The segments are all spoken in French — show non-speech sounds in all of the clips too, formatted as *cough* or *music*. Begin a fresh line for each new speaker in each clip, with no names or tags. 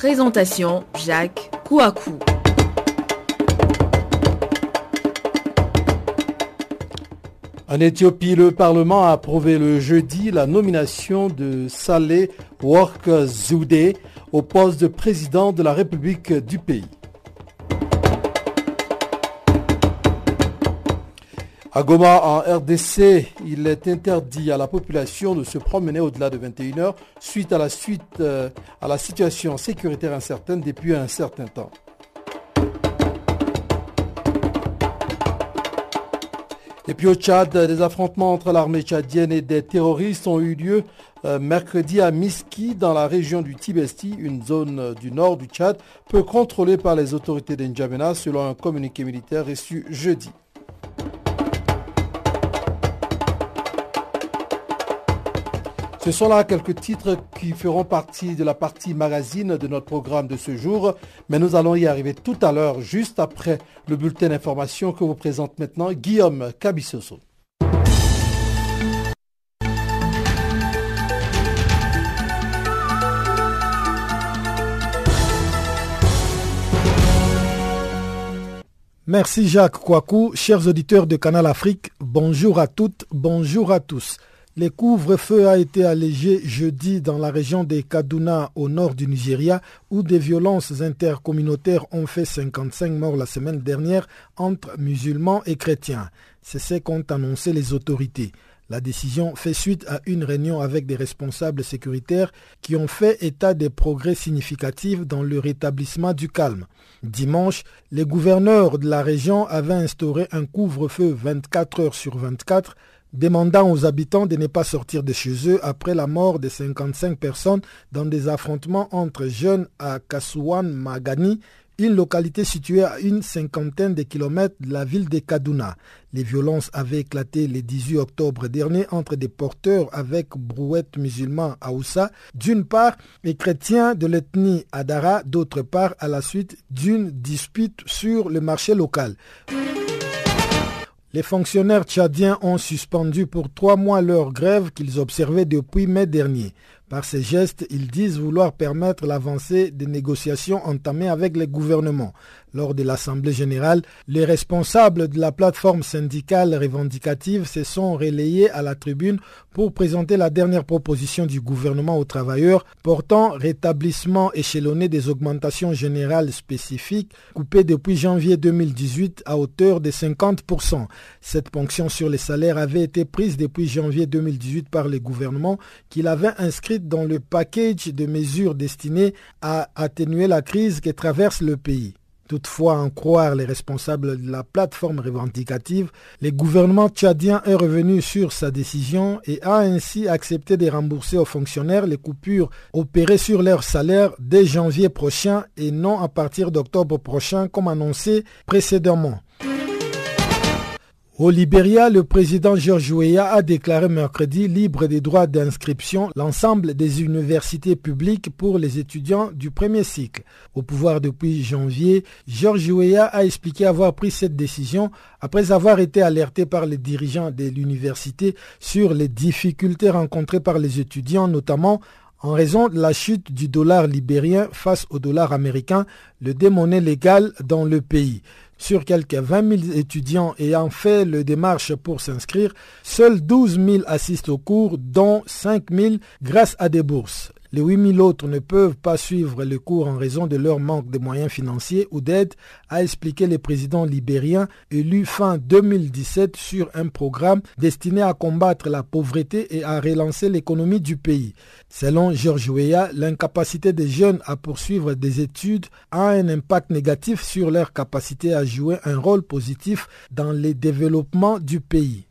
Présentation Jacques Kouakou.
En Éthiopie, le Parlement a approuvé le jeudi la nomination de Saleh Work Zoude au poste de président de la République du pays. À Goma, en RDC, il est interdit à la population de se promener au-delà de 21h suite à la, suite, euh, à la situation sécuritaire incertaine depuis un certain temps. Et puis au Tchad, des affrontements entre l'armée tchadienne et des terroristes ont eu lieu euh, mercredi à Miski, dans la région du Tibesti, une zone euh, du nord du Tchad, peu contrôlée par les autorités d'Injamena, selon un communiqué militaire reçu jeudi. Ce sont là quelques titres qui feront partie de la partie magazine de notre programme de ce jour, mais nous allons y arriver tout à l'heure, juste après le bulletin d'information que vous présente maintenant Guillaume Cabissoso. Merci Jacques Kouakou, chers auditeurs de Canal Afrique, bonjour à toutes, bonjour à tous. Le couvre-feu a été allégé jeudi dans la région de Kaduna au nord du Nigeria où des violences intercommunautaires ont fait 55 morts la semaine dernière entre musulmans et chrétiens. C'est ce qu'ont annoncé les autorités. La décision fait suite à une réunion avec des responsables sécuritaires qui ont fait état des progrès significatifs dans le rétablissement du calme. Dimanche, les gouverneurs de la région avaient instauré un couvre-feu 24 heures sur 24 demandant aux habitants de ne pas sortir de chez eux après la mort de 55 personnes dans des affrontements entre jeunes à Kasouan Magani, une localité située à une cinquantaine de kilomètres de la ville de Kaduna. Les violences avaient éclaté le 18 octobre dernier entre des porteurs avec brouettes musulmans à Oussa, d'une part, et chrétiens de l'ethnie Adara, d'autre part, à la suite d'une dispute sur le marché local. Les fonctionnaires tchadiens ont suspendu pour trois mois leur grève qu'ils observaient depuis mai dernier. Par ces gestes, ils disent vouloir permettre l'avancée des négociations entamées avec les gouvernements. Lors de l'Assemblée générale, les responsables de la plateforme syndicale revendicative se sont relayés à la tribune pour présenter la dernière proposition du gouvernement aux travailleurs portant rétablissement échelonné des augmentations générales spécifiques coupées depuis janvier 2018 à hauteur de 50%. Cette ponction sur les salaires avait été prise depuis janvier 2018 par le gouvernement qui l'avait inscrite dans le package de mesures destinées à atténuer la crise qui traverse le pays. Toutefois, en croire les responsables de la plateforme revendicative, le gouvernement tchadien est revenu sur sa décision et a ainsi accepté de rembourser aux fonctionnaires les coupures opérées sur leur salaire dès janvier prochain et non à partir d'octobre prochain comme annoncé précédemment. Au Libéria, le président George Weah a déclaré mercredi libre des droits d'inscription l'ensemble des universités publiques pour les étudiants du premier cycle. Au pouvoir depuis janvier, George Weah a expliqué avoir pris cette décision après avoir été alerté par les dirigeants de l'université sur les difficultés rencontrées par les étudiants, notamment en raison de la chute du dollar libérien face au dollar américain, le démonnaie légal dans le pays. Sur quelques 20 000 étudiants ayant fait le démarche pour s'inscrire, seuls 12 000 assistent au cours, dont 5 000 grâce à des bourses. Les 8000 autres ne peuvent pas suivre les cours en raison de leur manque de moyens financiers ou d'aide, a expliqué le président libérien élu fin 2017 sur un programme destiné à combattre la pauvreté et à relancer l'économie du pays. Selon Georges Weah, l'incapacité des jeunes à poursuivre des études a un impact négatif sur leur capacité à jouer un rôle positif dans le développement du pays.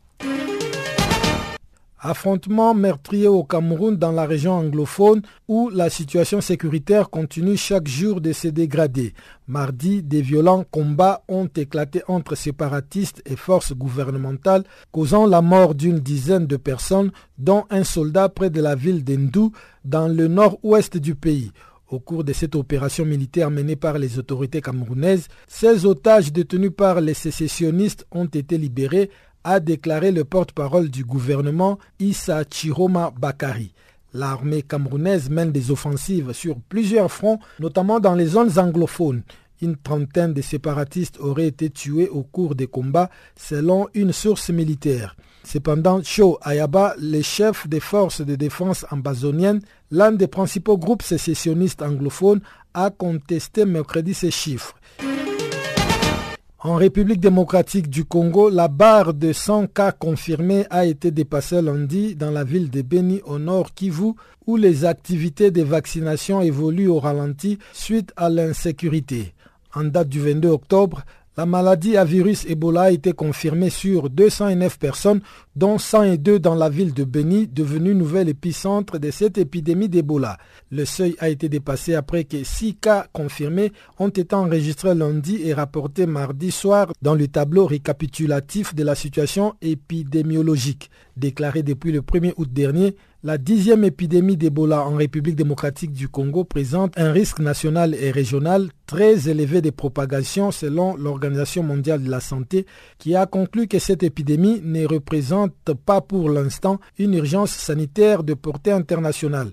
Affrontements meurtriers au Cameroun dans la région anglophone où la situation sécuritaire continue chaque jour de se dégrader. Mardi, des violents combats ont éclaté entre séparatistes et forces gouvernementales, causant la mort d'une dizaine de personnes, dont un soldat près de la ville d'Endou, dans le nord-ouest du pays. Au cours de cette opération militaire menée par les autorités camerounaises, 16 otages détenus par les sécessionnistes ont été libérés a déclaré le porte-parole du gouvernement Issa Chiroma Bakari. L'armée camerounaise mène des offensives sur plusieurs fronts, notamment dans les zones anglophones. Une trentaine de séparatistes auraient été tués au cours des combats, selon une source militaire. Cependant, Cho Ayaba, le chef des forces de défense ambazoniennes, l'un des principaux groupes sécessionnistes anglophones, a contesté mercredi ces chiffres. En République démocratique du Congo, la barre de 100 cas confirmés a été dépassée lundi dans la ville de Beni au nord Kivu, où les activités de vaccination évoluent au ralenti suite à l'insécurité. En date du 22 octobre, la maladie à virus Ebola a été confirmée sur 209 personnes, dont 102 dans la ville de Beni, devenue nouvel épicentre de cette épidémie d'Ebola. Le seuil a été dépassé après que 6 cas confirmés ont été enregistrés lundi et rapportés mardi soir dans le tableau récapitulatif de la situation épidémiologique. Déclaré depuis le 1er août dernier, la dixième épidémie d'Ebola en République démocratique du Congo présente un risque national et régional très élevé de propagation selon l'Organisation mondiale de la santé qui a conclu que cette épidémie ne représente pas pour l'instant une urgence sanitaire de portée internationale.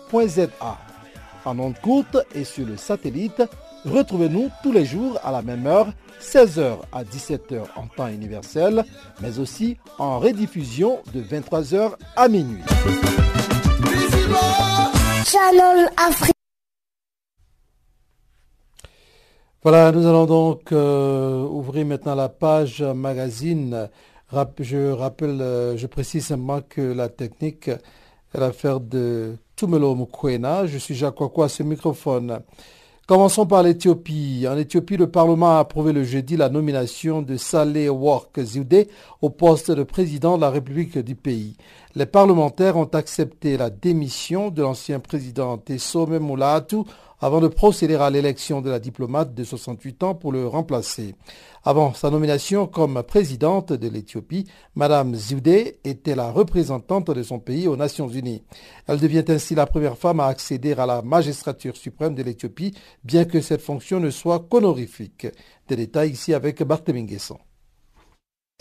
en onde courte et sur le satellite, retrouvez-nous tous les jours à la même heure, 16h à 17h en temps universel, mais aussi en rediffusion de 23h à minuit. Voilà, nous allons donc euh, ouvrir maintenant la page magazine. Je rappelle, euh, je précise simplement que la technique est l'affaire de Je suis Jacques ce microphone. Commençons par l'Éthiopie. En Éthiopie, le Parlement a approuvé le jeudi la nomination de Saleh Work Zewde au poste de président de la République du pays. Les parlementaires ont accepté la démission de l'ancien président Tessome Moulatu avant de procéder à l'élection de la diplomate de 68 ans pour le remplacer. Avant sa nomination comme présidente de l'Éthiopie, Madame Zewde était la représentante de son pays aux Nations Unies. Elle devient ainsi la première femme à accéder à la magistrature suprême de l'Éthiopie, bien que cette fonction ne soit qu'honorifique. Des détails ici avec Barthélémy Guesson.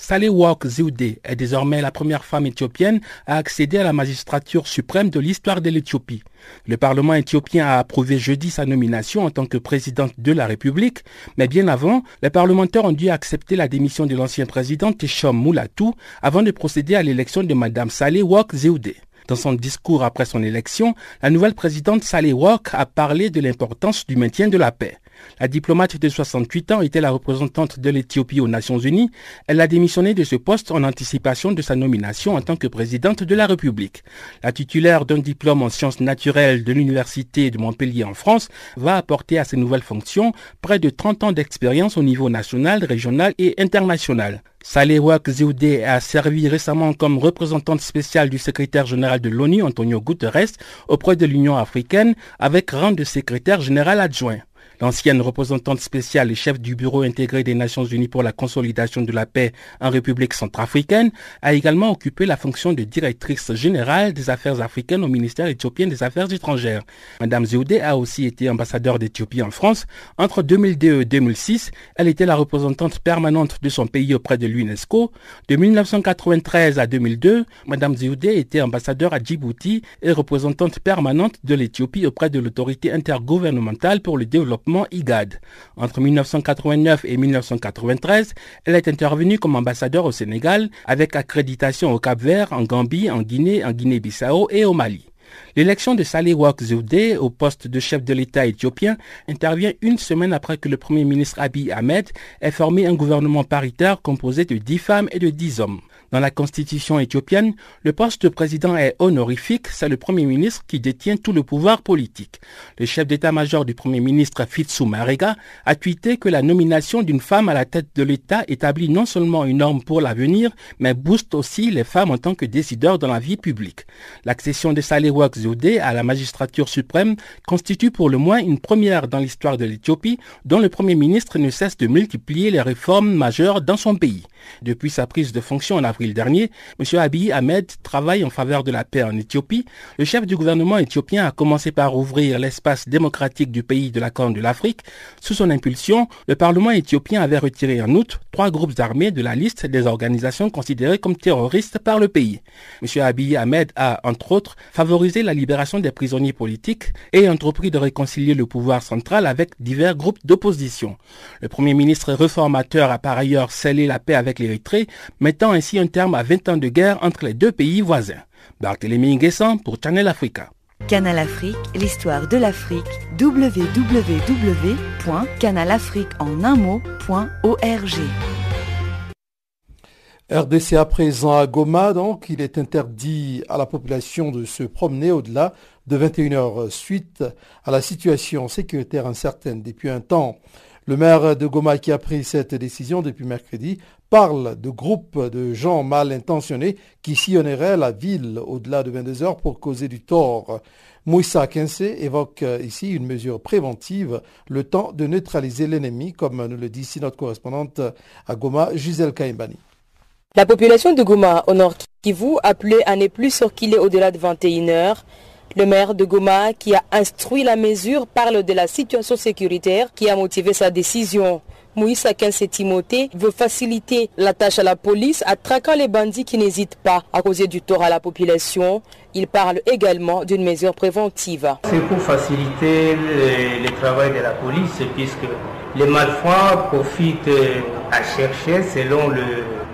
Salehwok Zewde est désormais la première femme éthiopienne à accéder à la magistrature suprême de l'histoire de l'Éthiopie. Le Parlement éthiopien a approuvé jeudi sa nomination en tant que présidente de la République, mais bien avant, les parlementaires ont dû accepter la démission de l'ancien président Teshom Moulatou avant de procéder à l'élection de Mme Salehwok Zewde. Dans son discours après son élection, la nouvelle présidente Salehwok a parlé de l'importance du maintien de la paix. La diplomate de 68 ans était la représentante de l'Éthiopie aux Nations Unies. Elle a démissionné de ce poste en anticipation de sa nomination en tant que présidente de la République. La titulaire d'un diplôme en sciences naturelles de l'Université de Montpellier en France va apporter à ses nouvelles fonctions près de 30 ans d'expérience au niveau national, régional et international. Salehwak Zewde a servi récemment comme représentante spéciale du secrétaire général de l'ONU, Antonio Guterres, auprès de l'Union africaine, avec rang de secrétaire général adjoint. L'ancienne représentante spéciale et chef du bureau intégré des Nations Unies pour la consolidation de la paix en République centrafricaine a également occupé la fonction de directrice générale des affaires africaines au ministère éthiopien des Affaires étrangères. Madame Zewde a aussi été ambassadeur d'Éthiopie en France. Entre 2002 et 2006, elle était la représentante permanente de son pays auprès de l'UNESCO. De 1993 à 2002, Madame Zewde était ambassadeur à Djibouti et représentante permanente de l'Éthiopie auprès de l'autorité intergouvernementale pour le développement IGAD. Entre 1989 et 1993, elle est intervenue comme ambassadeur au Sénégal avec accréditation au Cap-Vert, en Gambie, en Guinée, en Guinée-Bissau et au Mali. L'élection de Salih Wak au poste de chef de l'État éthiopien intervient une semaine après que le Premier ministre Abiy Ahmed ait formé un gouvernement paritaire composé de dix femmes et de dix hommes. Dans la constitution éthiopienne, le poste de président est honorifique, c'est le Premier ministre qui détient tout le pouvoir politique. Le chef d'état-major du Premier ministre Fitsu Marega a tweeté que la nomination d'une femme à la tête de l'État établit non seulement une norme pour l'avenir, mais booste aussi les femmes en tant que décideurs dans la vie publique. L'accession de Salewak Zewde à la magistrature suprême constitue pour le moins une première dans l'histoire de l'Éthiopie, dont le Premier ministre ne cesse de multiplier les réformes majeures dans son pays. Depuis sa prise de fonction en avril dernier, M. Abiy Ahmed travaille en faveur de la paix en Éthiopie. Le chef du gouvernement éthiopien a commencé par ouvrir l'espace démocratique du pays de la Corne de l'Afrique. Sous son impulsion, le Parlement éthiopien avait retiré en août trois groupes armés de la liste des organisations considérées comme terroristes par le pays. M. Abiy Ahmed a, entre autres, favorisé la libération des prisonniers politiques et entrepris de réconcilier le pouvoir central avec divers groupes d'opposition. Le Premier ministre réformateur a par ailleurs scellé la paix avec l'Érythrée, mettant ainsi un terme à 20 ans de guerre entre les deux pays voisins. Barthélémy Nguessan pour Channel Africa.
Canal Afrique, l'histoire de l'Afrique, www.canalafriqueenunmot.org.
RDC à présent à Goma, donc il est interdit à la population de se promener au-delà de 21 heures suite à la situation sécuritaire incertaine depuis un temps. Le maire de Goma qui a pris cette décision depuis mercredi parle de groupes de gens mal intentionnés qui sillonneraient la ville au-delà de 22 heures pour causer du tort. Moussa Kense évoque ici une mesure préventive, le temps de neutraliser l'ennemi, comme nous le dit ici notre correspondante à Goma, Gisèle Kaimbani.
La population de Goma, au nord Kivu, appelée à ne plus circuler au-delà de 21 heures, le maire de Goma, qui a instruit la mesure, parle de la situation sécuritaire qui a motivé sa décision. Moïse Akense Timothée veut faciliter la tâche à la police à traquant les bandits qui n'hésitent pas à causer du tort à la population. Il parle également d'une mesure préventive.
C'est pour faciliter le, travail de la police puisque les malfrats profitent à chercher selon le,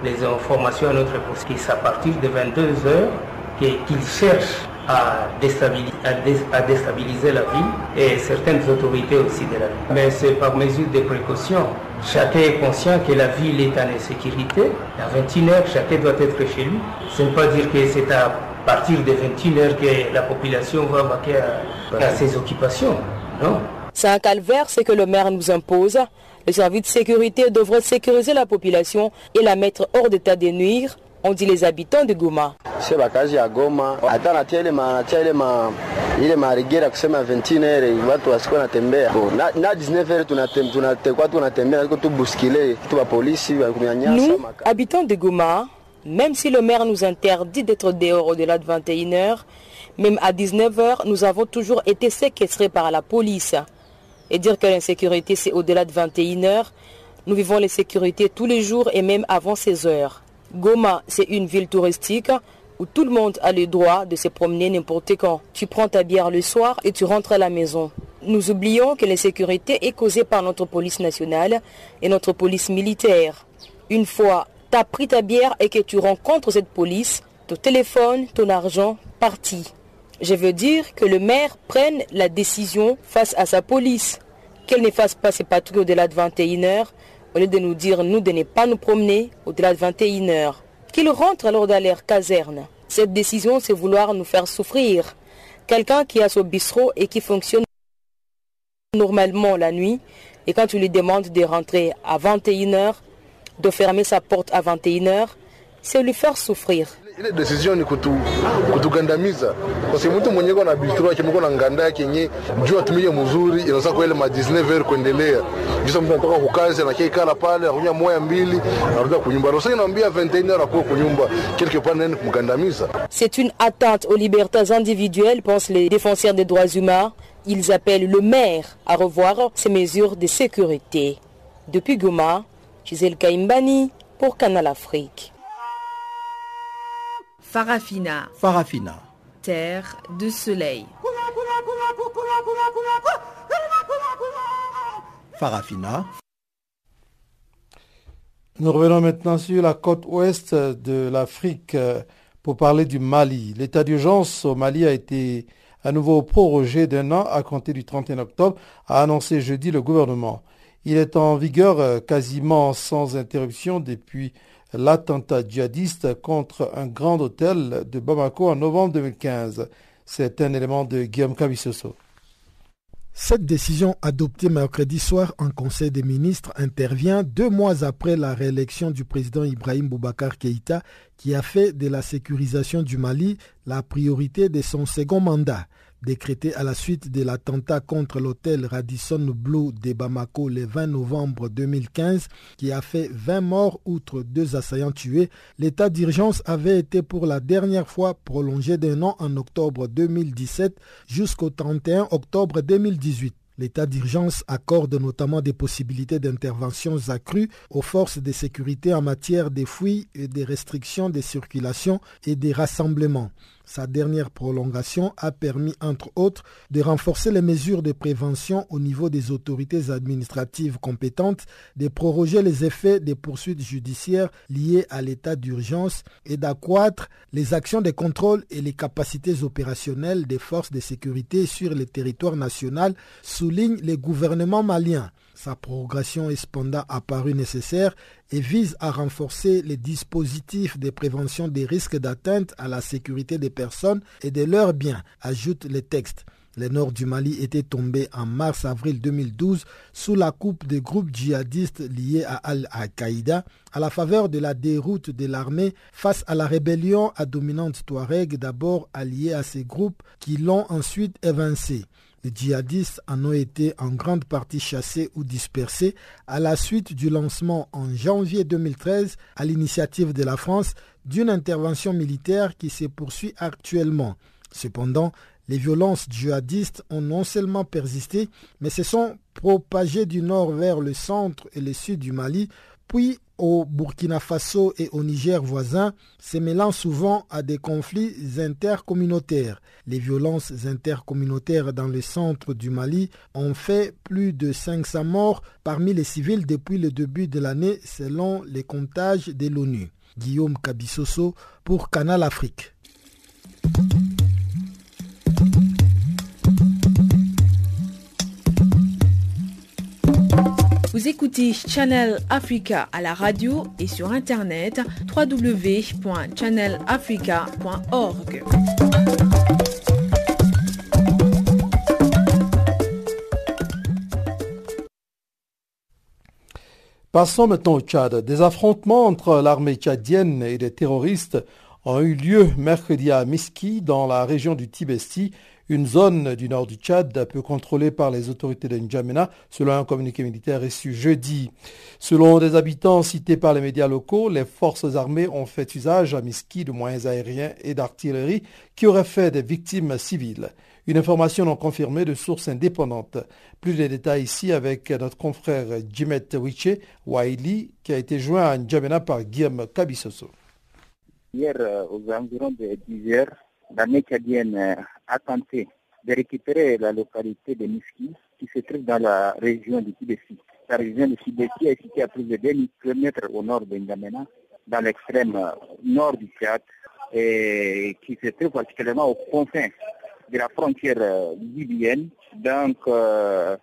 les informations à notre poste. À partir de 22 heures qu'ils cherchent à déstabiliser, à, la ville et certaines autorités aussi de la ville. Mais c'est par mesure de précaution. Chacun est conscient que la ville est en insécurité. À 21 heures, chacun doit être chez lui. Ce n'est pas dire que c'est à partir de 21 heures que la population va vaquer à, à ses occupations. Non.
C'est un calvaire, ce que le maire nous impose. Le service de sécurité devrait sécuriser la population et la mettre hors d'état de nuire on dit les habitants de Goma.
ile marigera kusema 21 watu wasikuwa natembea na, na 19 tunatekwa tunatembea tu buskile tu polisi
Nous, habitants de Goma, même si le maire nous interdit d'être dehors au-delà de 21 heures, même à 19 heures, nous avons toujours été séquestrés par la police. Et dire que l'insécurité c'est au-delà de 21 heures, nous vivons les sécurités tous les jours et même avant ces heures. Goma, c'est une ville touristique où tout le monde a le droit de se promener n'importe quand. Tu prends ta bière le soir et tu rentres à la maison. Nous oublions que l'insécurité est causée par notre police nationale et notre police militaire. Une fois tu as pris ta bière et que tu rencontres cette police, ton téléphone, ton argent, parti. Je veux dire que le maire prenne la décision face à sa police. Qu'elle ne fasse pas ses patrouilles au-delà de 21 heures, au lieu de nous dire nous de ne pas nous promener au-delà de 21 heures. Qu'il rentre alors dans l'air caserne. Cette décision, c'est vouloir nous faire souffrir. Quelqu'un qui a son bistrot et qui fonctionne normalement la nuit, et quand tu lui demandes de rentrer à 21 heures, de fermer sa porte à 21 heures, c'est lui faire souffrir.
Ile decision ni kutu, kutugandamiza kwa sababu mtu mwenyewe na bistro yake mko na nganda yake yenye jua atumie mzuri inaweza kwa ile ma 19 heures kuendelea jisa mtu anatoka kukazi anakia ikala pale anakunya moya mbili anarudia kunyumba sasa inaambia 21 heures akuwa kunyumba quelque part nani kumgandamiza
C'est une atteinte aux libertés individuelles, pensent les défenseurs des droits humains. Ils appellent le maire à revoir ses mesures de sécurité. Depuis Goma, Gisèle Kaimbani pour Canal Afrique.
Farafina.
Farafina.
Terre de soleil.
Farafina.
Nous revenons maintenant sur la côte ouest de l'Afrique euh, pour parler du Mali. L'état d'urgence au Mali a été à nouveau prorogé d'un an à compter du 31 octobre, a annoncé jeudi le gouvernement. Il est en vigueur euh, quasiment sans interruption depuis l'attentat djihadiste contre un grand hôtel de Bamako en novembre 2015. C'est un élément de Guillaume Kabissoso.
Cette décision adoptée mercredi soir en Conseil des ministres intervient deux mois après la réélection du président Ibrahim Boubacar Keïta qui a fait de la sécurisation du Mali la priorité de son second mandat. Décrété à la suite de l'attentat contre l'hôtel Radisson Blue de Bamako le 20 novembre 2015 qui a fait 20 morts outre deux assaillants tués, l'état d'urgence avait été pour la dernière fois prolongé d'un an en octobre 2017 jusqu'au 31 octobre 2018. L'état d'urgence accorde notamment des possibilités d'interventions accrues aux forces de sécurité en matière de fouilles et des restrictions de circulation et des rassemblements. Sa dernière prolongation a permis, entre autres, de renforcer les mesures de prévention au niveau des autorités administratives compétentes, de proroger les effets des poursuites judiciaires liées à l'état d'urgence et d'accroître les actions de contrôle et les capacités opérationnelles des forces de sécurité sur le territoire national, souligne le gouvernement malien. Sa prorogation est cependant apparue nécessaire et vise à renforcer les dispositifs de prévention des risques d'atteinte à la sécurité des personnes et de leurs biens, ajoute le texte. Le nord du Mali était tombé en mars-avril 2012 sous la coupe des groupes djihadistes liés à Al-Qaïda à la faveur de la déroute de l'armée face à la rébellion à dominante touareg d'abord alliée à ces groupes qui l'ont ensuite évincé. Les djihadistes en ont été en grande partie chassés ou dispersés à la suite du lancement en janvier 2013 à l'initiative de la France d'une intervention militaire qui se poursuit actuellement. Cependant, les violences djihadistes ont non seulement persisté, mais se sont propagées du nord vers le centre et le sud du Mali, puis au Burkina Faso et au Niger voisin, se mêlant souvent à des conflits intercommunautaires. Les violences intercommunautaires dans le centre du Mali ont fait plus de 500 morts parmi les civils depuis le début de l'année selon les comptages de l'ONU. Guillaume Kabissoso pour Canal Afrique.
Vous écoutez Channel Africa à la radio et sur internet www.channelafrica.org.
Passons maintenant au Tchad. Des affrontements entre l'armée tchadienne et les terroristes ont eu lieu mercredi à Miski, dans la région du Tibesti, une zone du nord du Tchad peu contrôlée par les autorités de N'Djamena, selon un communiqué militaire reçu jeudi. Selon des habitants cités par les médias locaux, les forces armées ont fait usage à Miski de moyens aériens et d'artillerie qui auraient fait des victimes civiles. Une information non confirmée de sources indépendantes. Plus de détails ici avec notre confrère Jimet Wiche Waili qui a été joint à N'Djamena par Guillaume Kabissoso.
Hier, aux environs de 10 heures, l'armée tchadienne a tenté de récupérer la localité de Miski qui se trouve dans la région du Tibesti. La région du Tibesti est située à plus de 2000 km au nord de N'Djamena, dans l'extrême nord du Tchad, et qui se trouve particulièrement aux confins de la frontière libyenne. Donc, euh,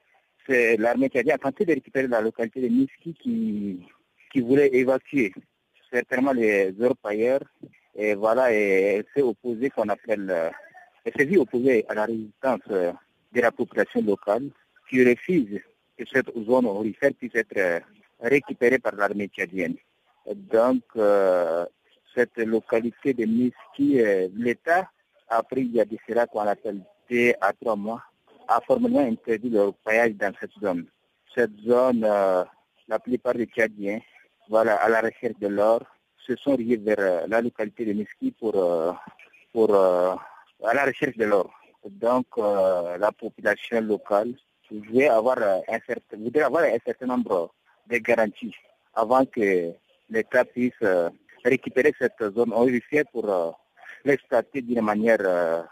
c'est l'armée tchadienne a tenté de récupérer la localité de Miski qui voulait évacuer certainement les orpailleurs. Et voilà, et elle s'est opposée qu'on appelle, elle s'est vue opposée à la résistance de la population locale qui refuse que cette zone orifère puisse être récupérée par l'armée tchadienne. Donc, euh, cette localité de Miski, l'État a pris il y a de cela qu'on appelle deux à trois mois, a formellement interdit le paillage dans cette zone. Cette zone, la plupart des Tchadiens, voilà, à la recherche de l'or, se sont riés vers la localité de Miski pour, pour à la recherche de l'or. Donc, la population locale voudrait avoir un certain, avoir un certain nombre de garanties avant que l'État puisse euh, récupérer cette zone horrifiée pour euh, l'exploiter d'une manière euh,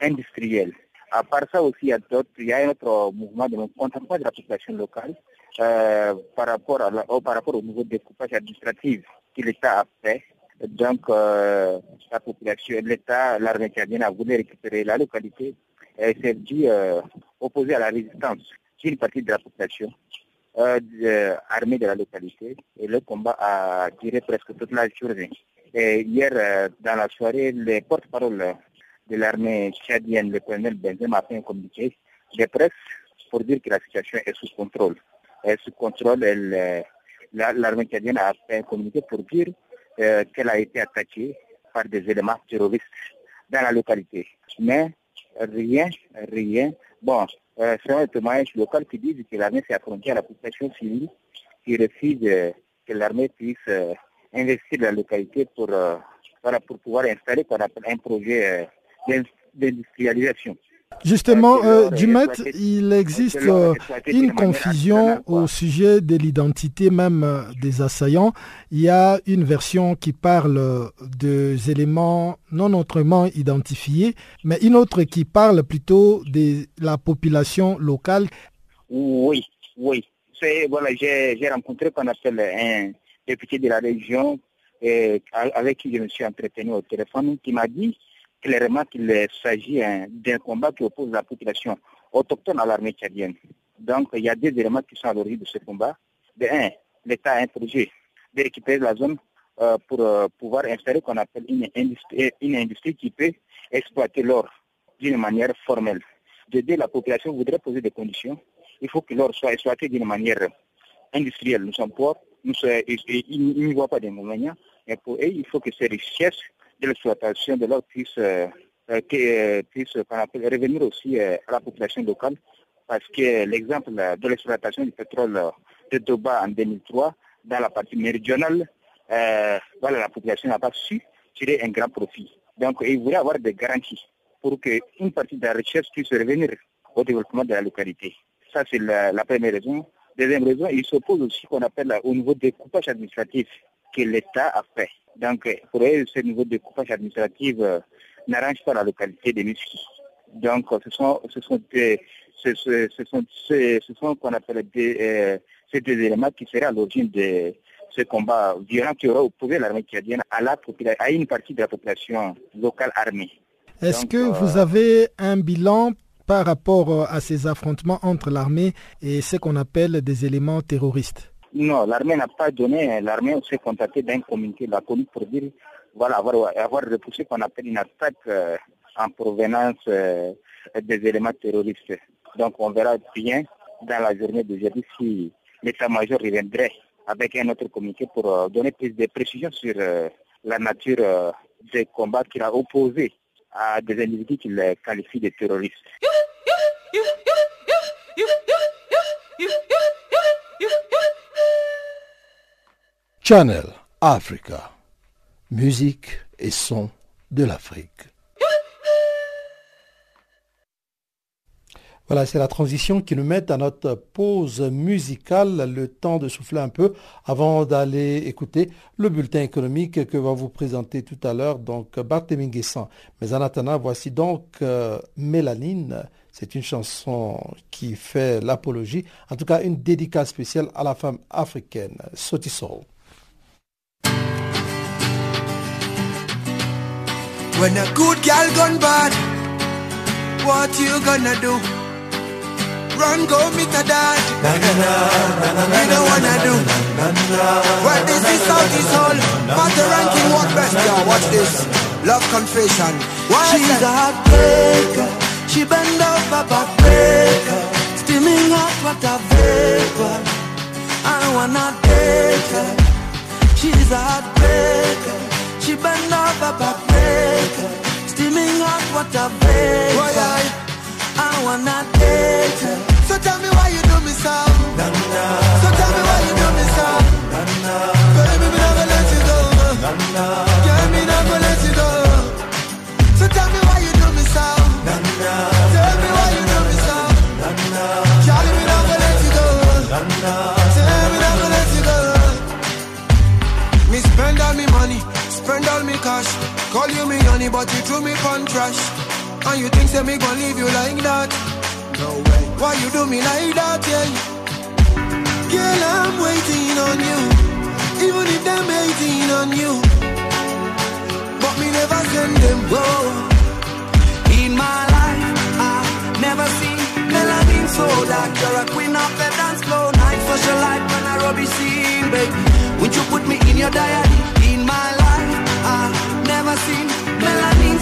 industrielle. À part ça aussi, il y a y a un autre mouvement de contentement de la population locale par, rapport à par rapport au nouveau découpage administratif que l'État a fait. Donc, la population, l'État, l'armée canadienne a voulu récupérer la localité et s'est dit opposé à la résistance d'une partie de la population euh, armée de la localité et le combat a duré presque toute la journée. Et hier, euh, dans la soirée, le porte-parole de l'armée tchadienne, le colonel Benzema, a fait un communiqué de presse pour dire que la situation est sous contrôle. Et sous contrôle, euh, l'armée tchadienne a fait un communiqué pour dire euh, qu'elle a été attaquée par des éléments terroristes dans la localité. Mais rien, rien. Bon, euh, c'est un témoignage local qui dit que l'armée s'est affrontée à la population civile qui refuse euh, que l'armée puisse euh, investir la localité pour, pour pouvoir installer un projet d'industrialisation.
Justement, euh, Dumet, il existe une confusion au sujet de l'identité même des assaillants. Il y a une version qui parle des éléments non autrement identifiés, mais une autre qui parle plutôt de la population locale.
Oui, oui. Voilà, j'ai rencontré qu'on appelle un député de la région avec qui je me suis entretenu au téléphone qui m'a dit clairement qu'il s'agit hein, d'un combat qui oppose la population autochtone à l'armée tchadienne. Donc, il y a deux éléments qui sont à l'origine de ce combat. De un, l'État a un projet de récupérer la zone euh, pour euh, pouvoir installer qu'on appelle une industrie, qui peut exploiter l'or d'une manière formelle. De deux, la population voudrait poser des conditions. Il faut que l'or soit exploité d'une manière industrielle. Nous sommes pauvres, nous ils ne voient pas d'inconvénients, mais pour eux, il faut que ces richesses de l'exploitation de l'eau puisse, euh, euh, euh, puisse revenir aussi à la population locale parce que l'exemple de l'exploitation du pétrole de Doba en 2003 dans la partie méridionale, voilà, la population n'a pas su tirer un grand profit. Donc il voulait avoir des garanties pour qu'une partie de la richesse puisse revenir au développement de la localité. Ça, c'est la, première raison. Deuxième raison, il s'oppose aussi qu'on appelle au niveau des coupages administratifs que l'État a fait. Donc, pour eux, ce niveau de coupage administratif euh, n'arrange pas la localité des Muski. Donc, ce sont, ce sont, des, ce, sont, ce, sont qu'on appelle des, euh, ces deux éléments qui seraient à l'origine de ce combat violent qui aurait opposé l'armée tchadienne à, la, à une partie de la population locale armée.
Est-ce que vous euh, avez un bilan par rapport à ces affrontements entre l'armée et ce qu'on appelle des éléments terroristes?
Non, l'armée n'a pas donné, l'armée s'est contactée d'un communiqué laconique pour dire, voilà, avoir, avoir repoussé qu'on appelle une attaque euh, en provenance euh, des éléments terroristes. Donc on verra bien dans la journée d'aujourd'hui si l'état-major reviendrait avec un autre communiqué pour euh, donner plus de précisions sur la nature des combats qu'il a opposés à des individus qu'il qualifie de terroristes.
Channel Africa. Musique et son de l'Afrique. Voilà, c'est la transition qui nous met à notre pause musicale, le temps de souffler un peu avant d'aller écouter le bulletin économique que va vous présenter tout à l'heure, donc Barthémy Guessant. Mais en attendant, voici donc euh, Mélanine. C'est une chanson qui fait l'apologie, en tout cas une dédicace spéciale à la femme africaine, Soul.
When a good girl gone bad, what you gonna do? Run, go meet a dad. Na, na, na, na, na, you don't wanna do. Well, this is Hall. But the ranking what best, y'all. Watch this. Love confession. Why She's a heartbreaker. She bend over backbreaker. Steaming hot water vapor. I wanna take her. She's a heartbreaker. She bend over backbreaker, steaming hot water vapor. I wanna date her. So tell me why you do me so. So tell me why you do me so. Baby, me never let you go. Yeah, me Call you me honey, but you threw me con trash. And you think say me gon' leave you like that? No way. Why you do me like that, yeah? Girl, I'm waiting on you. Even if them hating on you. But me never send them go. In my life, I never seen melanin so dark. You're a queen of the dance floor. Night socialite when I rubby scene, baby. Would you put me in your diary?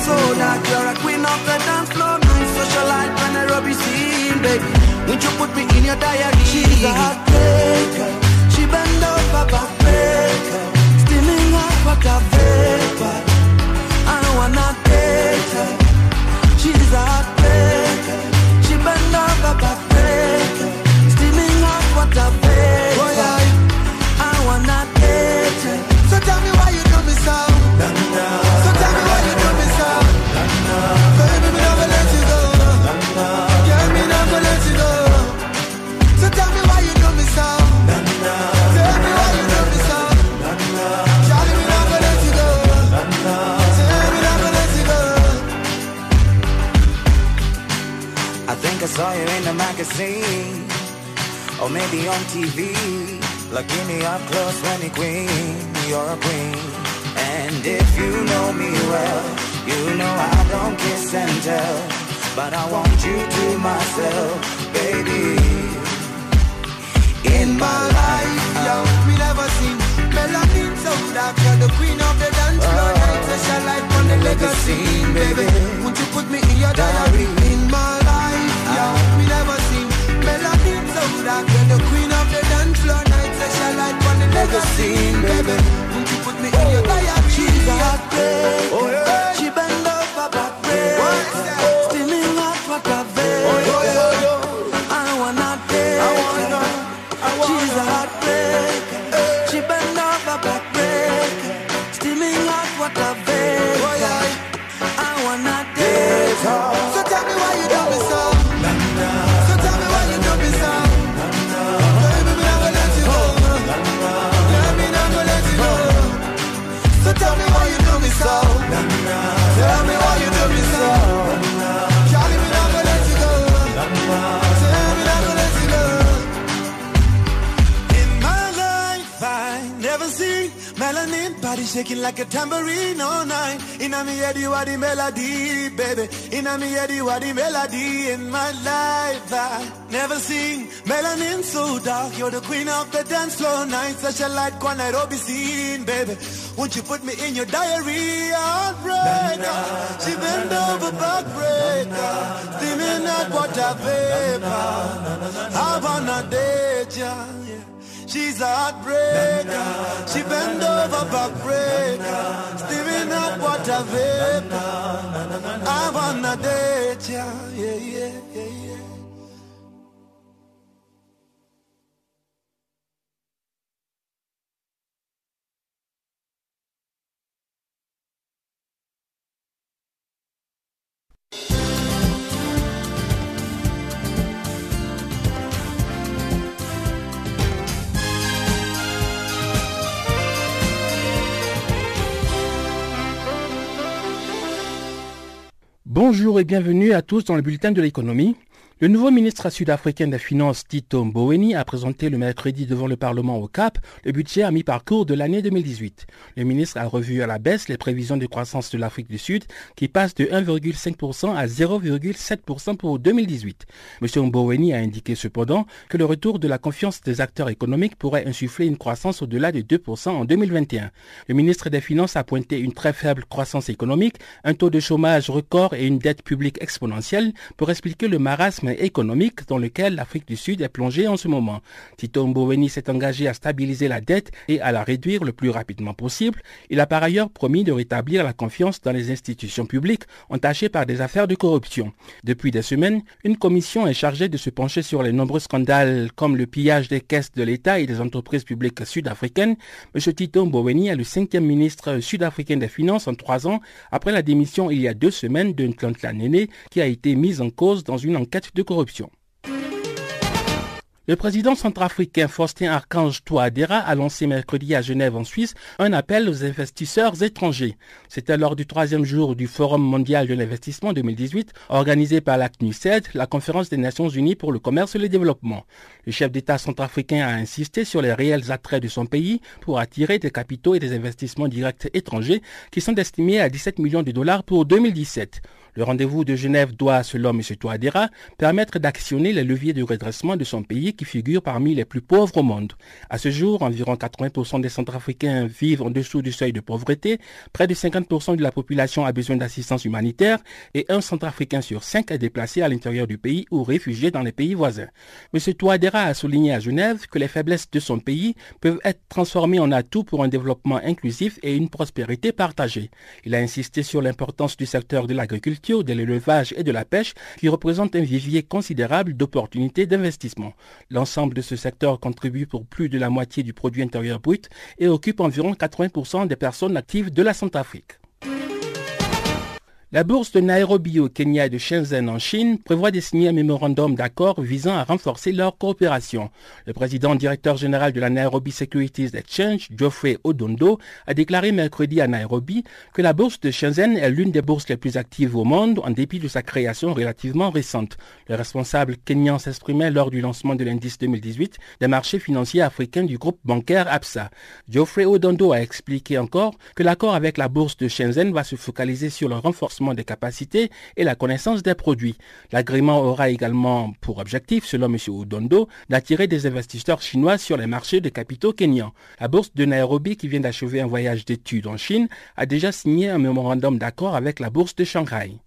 So dark. You're a queen of the dance floor. Night socialite when I rubby scene, baby. Would you put me in your diary? She's a heartbreaker. She bend over backbreaker. Steaming hot water vapor. I wanna date her. She's a heartbreaker. She bend over backbreaker. Steaming hot water vapor. I wanna date her. So tell me why
saw you in the magazine Or maybe on TV Looking me up close when you queen You're a queen And if you know me well You know I don't kiss and tell But I want you to myself Baby
In my life, yo, we never seen melanin so dark. You're the queen of the dance floor. Oh. Night social life on the legacy, baby. Won't you put me in your diary? In we never seen so dark. You're the queen of the dance floor. Night social life on the legacy, baby. Won't you put me in your. Oh, yeah. Shaking like a tambourine all night. In a me head, you are the melody, baby. In a me head, you are the melody. In my life, I never seen melanin so dark. You're the queen of the dance floor night. Such a light, one Nairobi scene, baby. Won't you put me in your diary? Heartbreaker, she bend over backbreaker, steaming hot water vapor. I wanna date yeah. She's a heartbreaker. She bend over backbreaker. Steaming up water vapor. I wanna date ya. Yeah, yeah, yeah, yeah.
Bonjour et bienvenue à tous dans le bulletin de l'économie. Le nouveau ministre sud-africain des Finances, Tito Mboweni, a présenté le mercredi devant le Parlement au Cap le budget à mi-parcours de l'année 2018. Le ministre a revu à la baisse les prévisions de croissance de l'Afrique du Sud qui passent de 1,5% à 0,7% pour 2018. M. Mboweni a indiqué cependant que le retour de la confiance des acteurs économiques pourrait insuffler une croissance au-delà de 2% en 2021. Le ministre des Finances a pointé une très faible croissance économique, un taux de chômage record et une dette publique exponentielle pour expliquer le marasme économique dans lequel l'Afrique du Sud est plongée en ce moment. Tito Mboweni s'est engagé à stabiliser la dette et à la réduire le plus rapidement possible. Il a par ailleurs promis de rétablir la confiance dans les institutions publiques entachées par des affaires de corruption. Depuis des semaines, une commission est chargée de se pencher sur les nombreux scandales comme le pillage des caisses de l'État et des entreprises publiques sud-africaines. M. Tito Mboweni est le cinquième ministre sud-africain des Finances en trois ans après la démission il y a deux semaines d'un Nene qui a été mise en cause dans une enquête corruption. Le président centrafricain Faustin Archange Touadéra a lancé mercredi à Genève en Suisse un appel aux investisseurs étrangers. C'était lors du troisième jour du Forum mondial de l'investissement 2018 organisé par la CNUSED, la conférence des Nations Unies pour le commerce et le développement. Le chef d'État centrafricain a insisté sur les réels attraits de son pays pour attirer des capitaux et des investissements directs étrangers qui sont estimés à 17 millions de dollars pour 2017. Le rendez-vous de Genève doit, selon M. Touadéra, permettre d'actionner les leviers de redressement de son pays qui figure parmi les plus pauvres au monde. À ce jour, environ 80% des Centrafricains vivent en dessous du seuil de pauvreté, près de 50% de la population a besoin d'assistance humanitaire et un Centrafricain sur cinq est déplacé à l'intérieur du pays ou réfugié dans les pays voisins. M. Touadéra a souligné à Genève que les faiblesses de son pays peuvent être transformées en atouts pour un développement inclusif et une prospérité partagée. Il a insisté sur l'importance du secteur de l'agriculture de l'élevage et de la pêche qui représentent un vivier considérable d'opportunités d'investissement. L'ensemble de ce secteur contribue pour plus de la moitié du produit intérieur brut et occupe environ 80% des personnes actives de la Centrafrique. La bourse de Nairobi au Kenya et de Shenzhen en Chine prévoit de signer un mémorandum d'accord visant à renforcer leur coopération. Le président directeur général de la Nairobi Securities Exchange, Geoffrey Odondo, a déclaré mercredi à Nairobi que la bourse de Shenzhen est l'une des bourses les plus actives au monde en dépit de sa création relativement récente. Le responsable kenyan s'exprimait lors du lancement de l'indice 2018 des marchés financiers africains du groupe bancaire APSA. Geoffrey Odondo a expliqué encore que l'accord avec la bourse de Shenzhen va se focaliser sur le renforcement des capacités et la connaissance des produits. L'agrément aura également pour objectif, selon M. Udondo, d'attirer des investisseurs chinois sur les marchés de capitaux kenyans. La bourse de Nairobi, qui vient d'achever un voyage d'études en Chine, a déjà signé un mémorandum d'accord avec la bourse de Shanghai.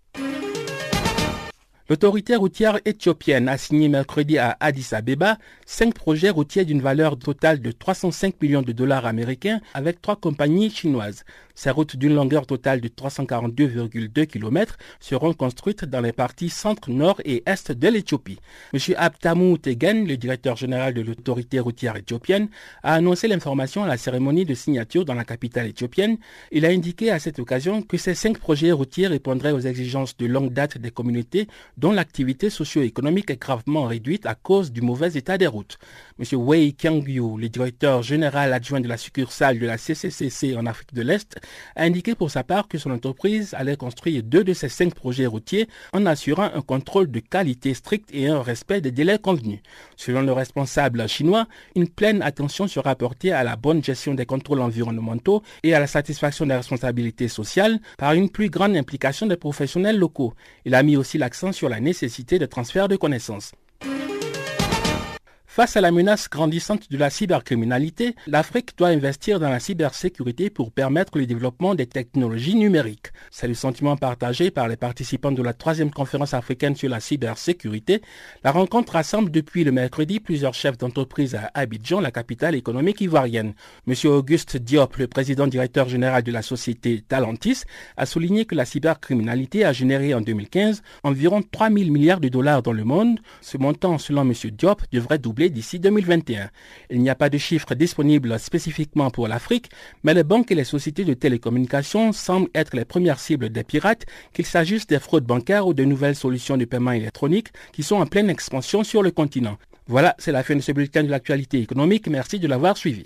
L'autorité routière éthiopienne a signé mercredi à Addis Abeba cinq projets routiers d'une valeur totale de 305 millions de dollars américains avec trois compagnies chinoises. Ces routes d'une longueur totale de 342,2 km seront construites dans les parties centre, nord et est de l'Éthiopie. M. Abtamou Tegen, le directeur général de l'autorité routière éthiopienne, a annoncé l'information à la cérémonie de signature dans la capitale éthiopienne. Il a indiqué à cette occasion que ces cinq projets routiers répondraient aux exigences de longue date des communautés dont l'activité socio-économique est gravement réduite à cause du mauvais état des routes. M. Wei Kyangyu, le directeur général adjoint de la succursale de la CCCC en Afrique de l'Est, a indiqué pour sa part que son entreprise allait construire deux de ses cinq projets routiers en assurant un contrôle de qualité strict et un respect des délais convenus. Selon le responsable chinois, une pleine attention sera portée à la bonne gestion des contrôles environnementaux et à la satisfaction des responsabilités sociales par une plus grande implication des professionnels locaux. Il a mis aussi l'accent sur la nécessité de transfert de connaissances. Face à la menace grandissante de la cybercriminalité, l'Afrique doit investir dans la cybersécurité pour permettre le développement des technologies numériques. C'est le sentiment partagé par les participants de la troisième conférence africaine sur la cybersécurité. La rencontre rassemble depuis le mercredi plusieurs chefs d'entreprise à Abidjan, la capitale économique ivoirienne. Monsieur Auguste Diop, le président directeur général de la société Talentis, a souligné que la cybercriminalité a généré en 2015 environ 3 000 milliards de dollars dans le monde. Ce montant, selon Monsieur Diop, devrait doubler d'ici 2021. Il n'y a pas de chiffres disponibles spécifiquement pour l'Afrique, mais les banques et les sociétés de télécommunications semblent être les premières cibles des pirates, qu'il s'agisse des fraudes bancaires ou de nouvelles solutions de paiement électronique qui sont en pleine expansion sur le continent. Voilà, c'est la fin de ce bulletin de l'actualité économique. Merci de l'avoir suivi.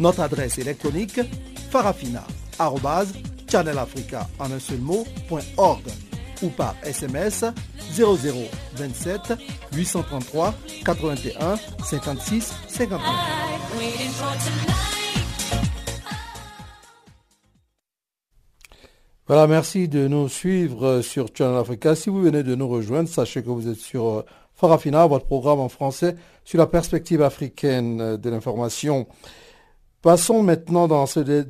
Notre adresse électronique farafina channelafrica en un seul mot, .org ou par SMS 0027 833 81 56 59.
Voilà, merci de nous suivre sur Channel Africa. Si vous venez de nous rejoindre, sachez que vous êtes sur euh, Farafina, votre programme en français sur la perspective africaine de l'information. Passons maintenant dans ce,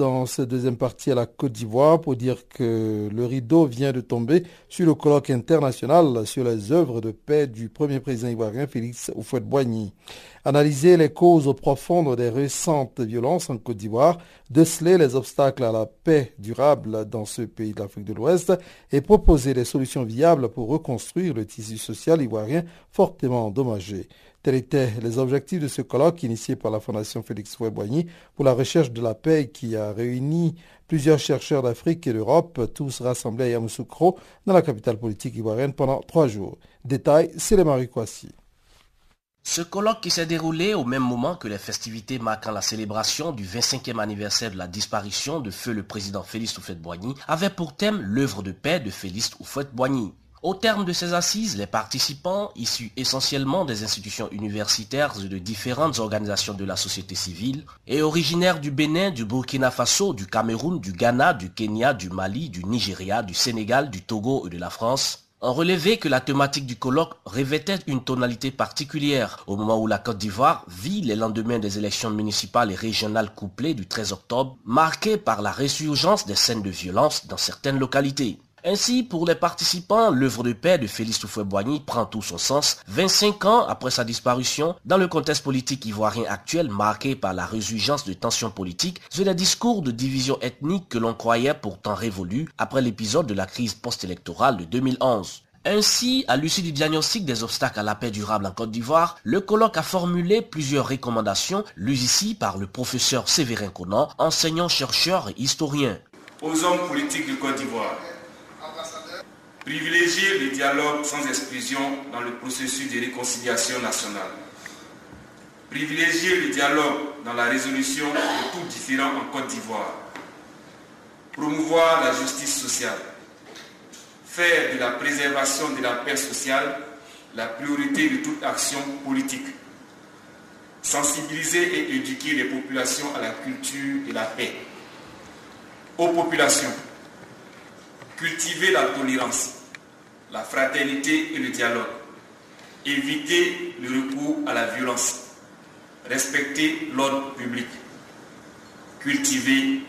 dans cette deuxième partie à la Côte d'Ivoire pour dire que le rideau vient de tomber sur le colloque international sur les œuvres de paix du premier président ivoirien Félix Houphouët-Boigny. Analyser les causes profondes des récentes violences en Côte d'Ivoire, déceler les obstacles à la paix durable dans ce pays de l'Afrique de l'Ouest et proposer des solutions viables pour reconstruire le tissu social ivoirien fortement endommagé. Tels étaient les objectifs de ce colloque initié par la Fondation Félix Fouet-Boigny pour la recherche de la paix qui a réuni plusieurs chercheurs d'Afrique et d'Europe, tous rassemblés à Yamoussoukro, dans la capitale politique ivoirienne pendant trois jours. Détail, c'est les Marie.
Ce colloque qui s'est déroulé au même moment que les festivités marquant la célébration du 25e anniversaire de la disparition de feu le président Félix Houphouët-Boigny avait pour thème l'œuvre de paix de Félix Houphouët-Boigny. Au terme de ces assises, les participants, issus essentiellement des institutions universitaires et de différentes organisations de la société civile, et originaires du Bénin, du Burkina Faso, du Cameroun, du Ghana, du Kenya, du Mali, du Nigeria, du Sénégal, du Togo et de la France, ont relevé que la thématique du colloque revêtait une tonalité particulière au moment où la Côte d'Ivoire vit les lendemains des élections municipales et régionales couplées du 13 octobre, marquées par la résurgence des scènes de violence dans certaines localités. Ainsi, pour les participants, l'œuvre de paix de Félix Houphouët-Boigny prend tout son sens 25 ans après sa disparition dans le contexte politique ivoirien actuel marqué par la résurgence de tensions politiques et des discours de division ethnique que l'on croyait pourtant révolus après l'épisode de la crise post-électorale de 2011. Ainsi, à l'issue du diagnostic des obstacles à la paix durable en Côte d'Ivoire, le colloque a formulé plusieurs recommandations, lues ici par le professeur Séverin Conan, enseignant-chercheur et historien.
Aux hommes politiques de Côte d'Ivoire, Privilégier le dialogue sans exclusion dans le processus de réconciliation nationale. Privilégier le dialogue dans la résolution de tout différents en Côte d'Ivoire. Promouvoir la justice sociale. Faire de la préservation de la paix sociale la priorité de toute action politique. Sensibiliser et éduquer les populations à la culture de la paix. Aux populations, cultiver la tolérance, la fraternité et le dialogue, éviter le recours à la violence, respecter l'ordre public, cultiver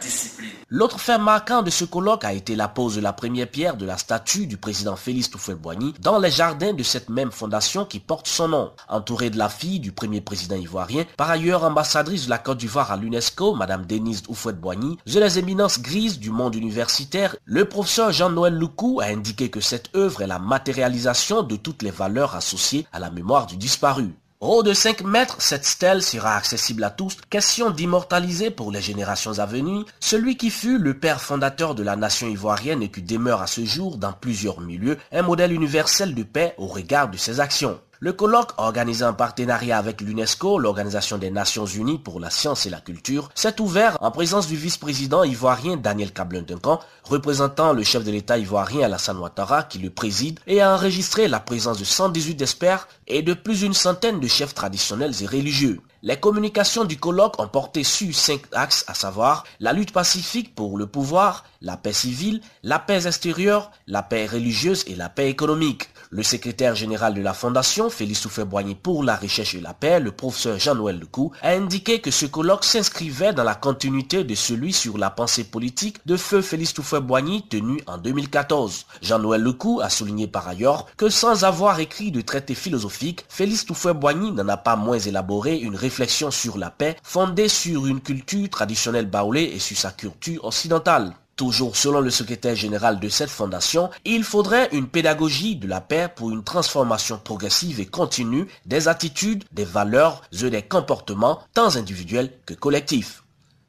discipline.
L'autre fait marquant de ce colloque a été la pose de la première pierre de la statue du président Félix Houphouët-Boigny dans les jardins de cette même fondation qui porte son nom. Entourée de la fille du premier président ivoirien, par ailleurs ambassadrice de la Côte d'Ivoire à l'UNESCO, Madame Denise Houphouët-Boigny, de les éminences grises du monde universitaire, le professeur Jean-Noël Loukou a indiqué que cette œuvre est la matérialisation de toutes les valeurs associées à la mémoire du disparu. Haut de 5 mètres, cette stèle sera accessible à tous. Question d'immortaliser pour les générations à venir celui qui fut le père fondateur de la nation ivoirienne et qui demeure à ce jour dans plusieurs milieux un modèle universel de paix au regard de ses actions. Le colloque, organisé en partenariat avec l'UNESCO, l'Organisation des Nations Unies pour la Science et la Culture, s'est ouvert en présence du vice-président ivoirien Daniel Cablin-Duncan, représentant le chef de l'État ivoirien Alassane Ouattara qui le préside et a enregistré la présence de 118 experts et de plus d'une centaine de chefs traditionnels et religieux. Les communications du colloque ont porté sur cinq axes, à savoir la lutte pacifique pour le pouvoir, la paix civile, la paix extérieure, la paix religieuse et la paix économique. Le secrétaire général de la Fondation, Félix Houphouët-Boigny pour la recherche et la paix, le professeur Jean-Noël Lecou, a indiqué que ce colloque s'inscrivait dans la continuité de celui sur la pensée politique de feu Félix Houphouët-Boigny tenu en 2014. Jean-Noël Lecou a souligné par ailleurs que sans avoir écrit de traité philosophique, Félix Houphouët-Boigny n'en a pas moins élaboré une réflexion sur la paix fondée sur une culture traditionnelle baoulée et sur sa culture occidentale. Toujours selon le secrétaire général de cette fondation, il faudrait une pédagogie de la paix pour une transformation progressive et continue des attitudes, des valeurs et des comportements tant individuels que collectifs.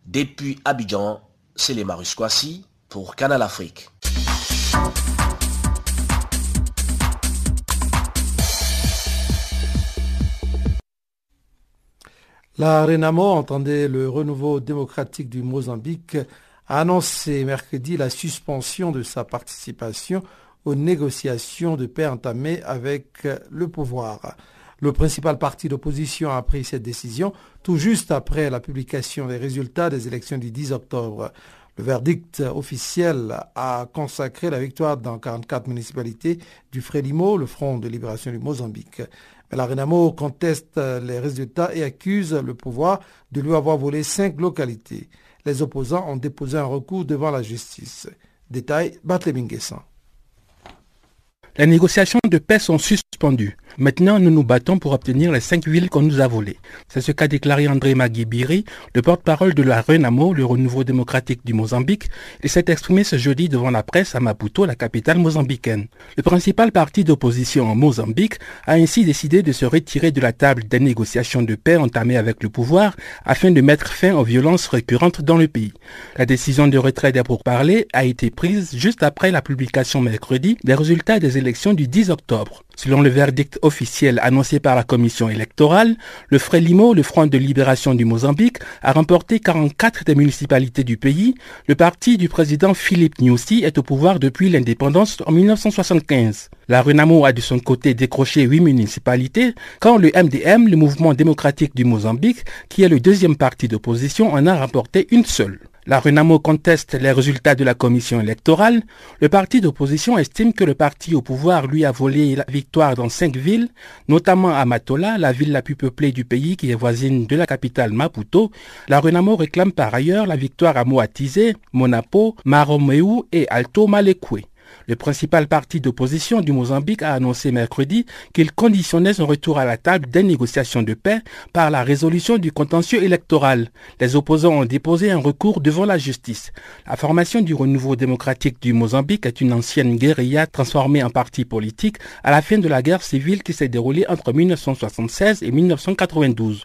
Depuis Abidjan, c'est les Marus pour Canal Afrique.
La Renamo, entendait le renouveau démocratique du Mozambique, a annoncé mercredi la suspension de sa participation aux négociations de paix entamées avec le pouvoir. Le principal parti d'opposition a pris cette décision tout juste après la publication des résultats des élections du 10 octobre. Le verdict officiel a consacré la victoire dans 44 municipalités du Frélimo, le Front de libération du Mozambique. Mais la Renamo conteste les résultats et accuse le pouvoir de lui avoir volé cinq localités. Les opposants ont déposé un recours devant la justice. Détail, Batleminguessan.
Les négociations de paix sont suspendues. Maintenant, nous nous battons pour obtenir les cinq villes qu'on nous a volées. C'est ce qu'a déclaré André Maguibiri, le porte-parole de la RENAMO, le Renouveau démocratique du Mozambique. Il s'est exprimé ce jeudi devant la presse à Maputo, la capitale mozambicaine. Le principal parti d'opposition en Mozambique a ainsi décidé de se retirer de la table des négociations de paix entamées avec le pouvoir afin de mettre fin aux violences récurrentes dans le pays. La décision de retrait des pourparlers a été prise juste après la publication mercredi des résultats des élections du 10 octobre. Selon le verdict officiel annoncé par la commission électorale, le Frélimo, le Front de libération du Mozambique, a remporté 44 des municipalités du pays. Le parti du président Philippe Nyusi est au pouvoir depuis l'indépendance en 1975. La Renamo a de son côté décroché 8 municipalités, quand le MDM, le Mouvement démocratique du Mozambique, qui est le deuxième parti d'opposition, en a remporté une seule. La Renamo conteste les résultats de la commission électorale. Le parti d'opposition estime que le parti au pouvoir lui a volé la victoire dans cinq villes, notamment à Matola, la ville la plus peuplée du pays qui est voisine de la capitale Maputo. La Renamo réclame par ailleurs la victoire à Moatizé, Monapo, Maromeu et Alto Malekwe. Le principal parti d'opposition du Mozambique a annoncé mercredi qu'il conditionnait son retour à la table des négociations de paix par la résolution du contentieux électoral. Les opposants ont déposé un recours devant la justice. La formation du renouveau démocratique du Mozambique est une ancienne guérilla transformée en parti politique à la fin de la guerre civile qui s'est déroulée entre 1976 et 1992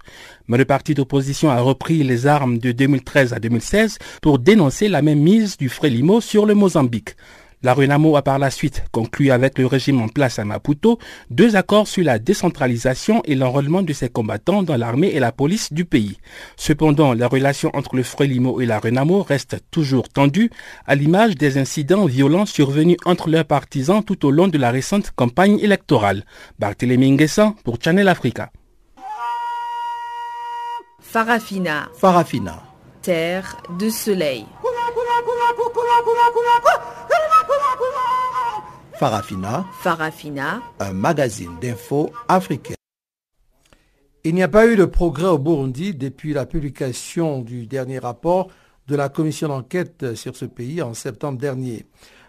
mais le parti d'opposition a repris les armes de 2013 à 2016 pour dénoncer la même mise du Frélimo sur le Mozambique. La Renamo a par la suite conclu avec le régime en place à Maputo deux accords sur la décentralisation et l'enrôlement de ses combattants dans l'armée et la police du pays. Cependant, la relation entre le Frélimo et la Renamo reste toujours tendue, à l'image des incidents violents survenus entre leurs partisans tout au long de la récente campagne électorale. Barthélémy Nguessan pour Channel Africa.
Farafina.
Farafina.
Terre de soleil.
Farafina.
Farafina.
Un magazine d'infos africain. Il n'y a pas eu de progrès au Burundi depuis la publication du dernier rapport de la commission d'enquête sur ce pays en septembre dernier.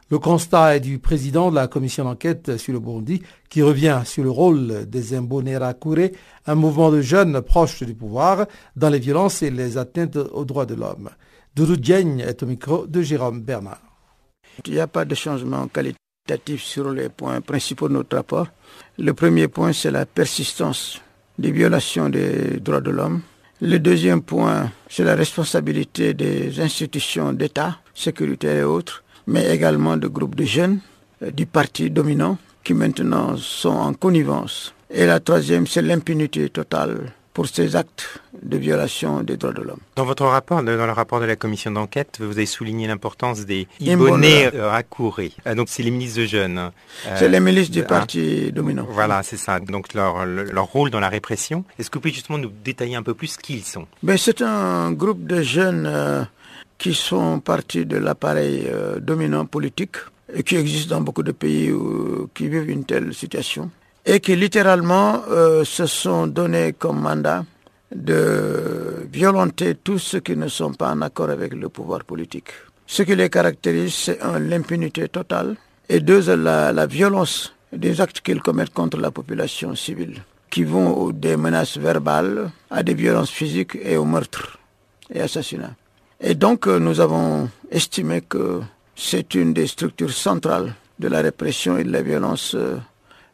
Le constat est du président de la commission d'enquête sur le Burundi qui revient sur le rôle des Imbonerakure, un mouvement de jeunes proches du pouvoir dans les violences et les atteintes aux droits de l'homme. Doudou est au micro de Jérôme Bernard.
Il n'y a pas de changement qualitatif sur les points principaux de notre rapport. Le premier point, c'est la persistance des violations des droits de l'homme. Le deuxième point, c'est la responsabilité des institutions d'État, sécuritaires et autres, mais également de groupes de jeunes euh, du parti dominant qui maintenant sont en connivence. Et la troisième, c'est l'impunité totale pour ces actes de violation des droits de l'homme.
Dans votre rapport, dans le rapport de la commission d'enquête, vous avez souligné l'importance des Ibonés Rakouré. Euh, donc c'est les milices de jeunes. Euh,
c'est les milices du parti dominant.
Voilà, c'est ça. Donc leur, leur rôle dans la répression. Est-ce que vous pouvez justement nous détailler un peu plus qui ils sont?
Ben, C'est un groupe de jeunes euh, qui sont partis de l'appareil dominant politique et qui existe dans beaucoup de pays qui vivent une telle situation et qui littéralement euh, se sont donnés comme mandat de violenter tous ceux qui ne sont pas en accord avec le pouvoir politique. Ce qui les caractérise, c'est un, l'impunité totale et deux, la, violence des actes qu'ils commettent contre la population civile, qui vont des menaces verbales à des violences physiques et au meurtre et assassinats. Et donc nous avons estimé que c'est une des structures centrales de la répression et de la violence